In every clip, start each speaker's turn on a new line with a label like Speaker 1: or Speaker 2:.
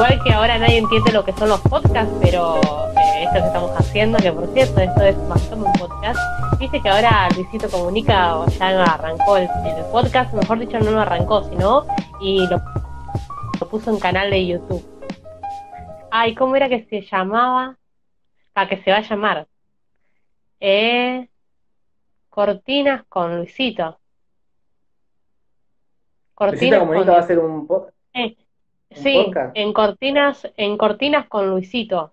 Speaker 1: igual que ahora nadie entiende lo que son los podcasts, pero eh, esto que estamos haciendo, que por cierto, esto es más como un podcast, viste que ahora Luisito Comunica ya arrancó el, el podcast, mejor dicho, no lo arrancó, sino y lo, lo puso en canal de YouTube. Ay, ¿cómo era que se llamaba? Para que se va a llamar. Eh, Cortinas con Luisito.
Speaker 2: Luisito Comunica
Speaker 1: con-
Speaker 2: va a hacer un podcast.
Speaker 1: Eh,
Speaker 2: ¿Un
Speaker 1: sí,
Speaker 2: podcast?
Speaker 1: en Cortinas, en Cortinas con Luisito.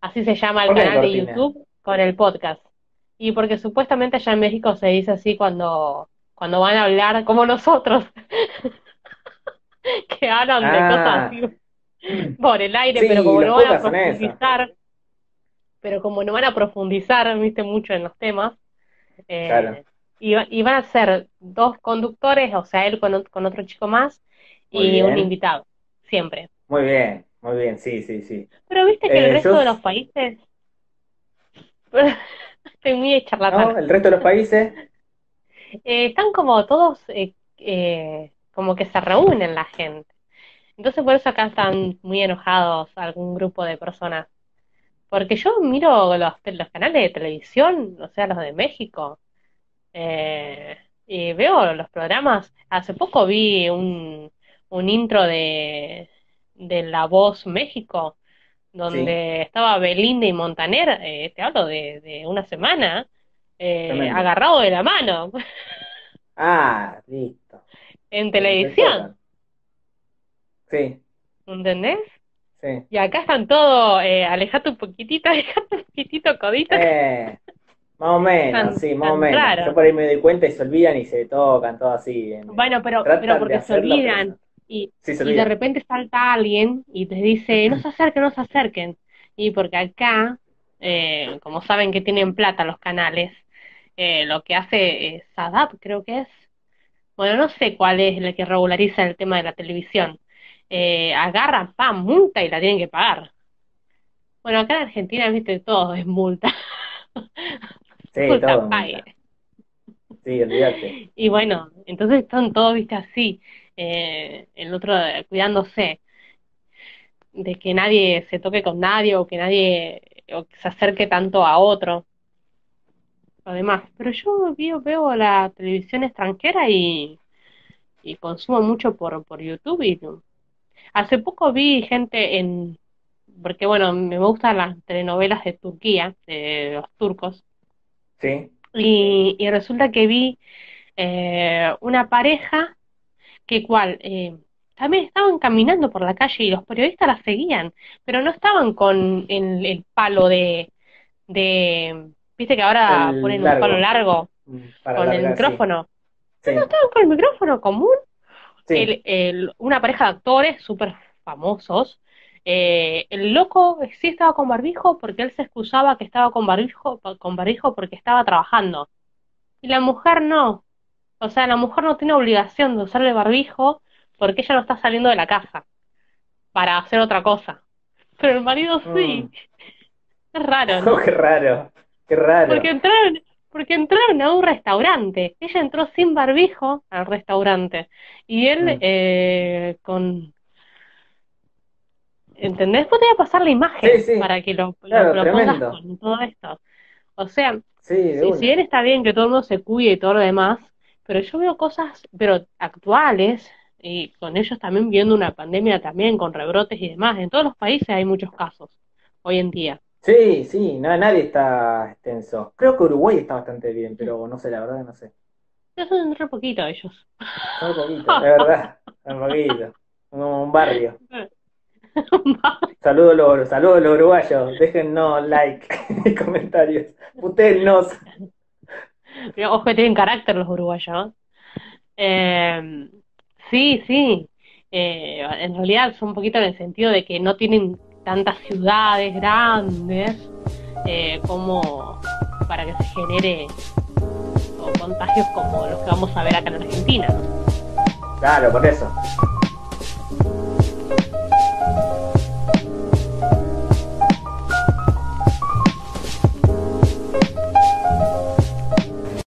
Speaker 1: Así se llama el
Speaker 2: ¿Por qué
Speaker 1: canal de? YouTube con el podcast. Y porque supuestamente allá en México se dice así cuando, cuando van a hablar como nosotros, que hablan de
Speaker 2: Ah.
Speaker 1: cosas así por el aire,
Speaker 2: Sí,
Speaker 1: pero como no van a profundizar, pero como no van a profundizar, viste, mucho en los temas, eh,
Speaker 2: Claro.
Speaker 1: y, va- y van a ser dos conductores, o sea, él con, ot- con otro chico más
Speaker 2: Muy
Speaker 1: y un invitado, siempre.
Speaker 2: Muy bien, muy bien, sí, sí, sí.
Speaker 1: Pero viste que el
Speaker 2: Eh,
Speaker 1: resto
Speaker 2: yo-
Speaker 1: de los países, estoy muy charlatana,
Speaker 2: ¿No? El resto de los países,
Speaker 1: Eh, están como todos, eh, como que se reúnen la gente. Entonces por eso acá están muy enojados algún grupo de personas. Porque yo miro los, los canales de televisión, o sea, los de México, eh, y veo los programas. Hace poco vi un, un intro de, de La Voz México, donde estaba Belinda y Montaner, eh, te hablo de, de una semana, eh, agarrado de la mano
Speaker 2: ah, listo.
Speaker 1: en televisión,
Speaker 2: Sí,
Speaker 1: ¿entendés?
Speaker 2: sí.
Speaker 1: Y acá están todos, eh, alejate un poquitito, alejate un poquitito, codito.
Speaker 2: Eh, más o menos,
Speaker 1: Tan-
Speaker 2: sí, más o menos. Yo por ahí me doy cuenta y se olvidan y se tocan todo así. en-
Speaker 1: Bueno, pero, pero porque se olvidan. Y,
Speaker 2: Sí,
Speaker 1: y de repente salta alguien y te dice, no se acerquen, no se acerquen. Y porque acá, eh, como saben que tienen plata los canales, eh, lo que hace SADAP, creo que es, bueno, no sé cuál es el que regulariza el tema de la televisión, eh, agarra, pam, multa y la tienen que pagar. Bueno, acá en Argentina, viste, todo es multa.
Speaker 2: Sí,
Speaker 1: Multa,
Speaker 2: todo.
Speaker 1: pague.
Speaker 2: Sí, olvídate.
Speaker 1: Y bueno, entonces están todos, viste, así, eh, el otro cuidándose de que nadie se toque con nadie o que nadie o que se acerque tanto a otro. Además, pero yo veo, veo la televisión extranjera y, y consumo mucho por, por YouTube y hace poco vi gente en, porque bueno, me gustan las telenovelas de Turquía, de los turcos,
Speaker 2: Sí,
Speaker 1: y, y resulta que vi eh, una pareja que cual eh, también estaban caminando por la calle y los periodistas la seguían, pero no estaban con el, el palo de, de, viste que ahora
Speaker 2: El
Speaker 1: ponen un palo largo
Speaker 2: para
Speaker 1: con el
Speaker 2: sí.
Speaker 1: micrófono.
Speaker 2: Sí,
Speaker 1: Estaban con el micrófono común
Speaker 2: sí.
Speaker 1: el- el- una pareja de actores súper famosos. eh, el loco sí estaba con barbijo porque él se excusaba que estaba con barbijo, con barbijo porque estaba trabajando. Y la mujer no. O sea, la mujer no tiene obligación de usar el barbijo porque ella no está saliendo de la casa para hacer otra cosa. Pero el marido sí. Es raro, ¿no?
Speaker 2: Oh, qué raro, qué raro.
Speaker 1: Porque entraron, porque entraron a un restaurante. Ella entró sin barbijo al restaurante. Y él
Speaker 2: Mm.
Speaker 1: eh, con... ¿Entendés? Después te voy a pasar la imagen
Speaker 2: Sí, sí.
Speaker 1: para que lo, lo-
Speaker 2: Claro,
Speaker 1: lo pongas
Speaker 2: tremendo.
Speaker 1: con todo esto. O sea,
Speaker 2: Sí,
Speaker 1: si, si bien está bien que todo el mundo se cuide y todo lo demás, pero yo veo cosas, pero actuales, y con ellos también viendo una pandemia también, con rebrotes y demás. En todos los países hay muchos casos hoy en día.
Speaker 2: Sí, sí, no, nadie está extenso. Creo que Uruguay está bastante bien, pero no sé, la verdad no sé.
Speaker 1: Ya son re poquito ellos.
Speaker 2: Un poquito, de verdad, un poquito. Como un barrio. Saludos a los, saludos los uruguayos, déjennos like y comentarios. Putéennos.
Speaker 1: Ojo que tienen carácter los uruguayos. Eh, sí, sí. Eh, en realidad son un poquito en el sentido de que no tienen tantas ciudades grandes eh, como para que se genere o contagios como los que vamos a ver acá en Argentina.
Speaker 2: Claro, por eso.